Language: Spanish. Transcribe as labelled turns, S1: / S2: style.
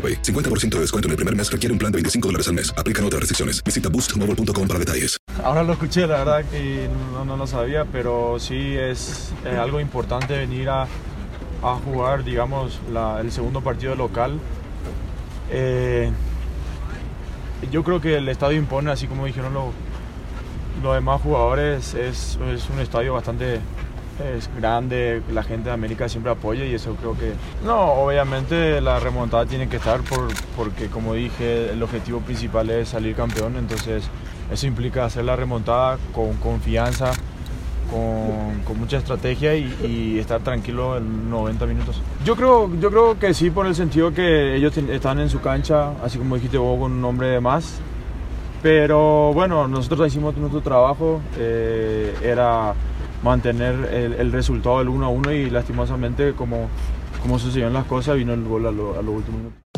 S1: AroPay. 50% de descuento en el primer mes requiere un plan de 25 dólares al mes. Aplican otras restricciones. Visita boostmobile.com para detalles.
S2: Ahora lo escuché, la verdad que no, no lo sabía, pero sí es eh, algo importante venir a, a jugar, digamos, el segundo partido local. Eh, yo creo que el estadio impone, así como dijeron los, los demás jugadores, es, es un estadio bastante es grande, la gente de América siempre apoya y eso creo que... No, obviamente la remontada tiene que estar por, porque como dije, el objetivo principal es salir campeón, entonces eso implica hacer la remontada con confianza, con, con mucha estrategia y, y estar tranquilo en 90 minutos. Yo creo, yo creo que sí, por el sentido que ellos están en su cancha, así como dijiste vos, con un hombre de más. Pero bueno, nosotros hicimos nuestro trabajo, eh, era mantener el, el resultado del 1 a 1 y lastimosamente como, como sucedieron las cosas vino el gol a lo, a lo último.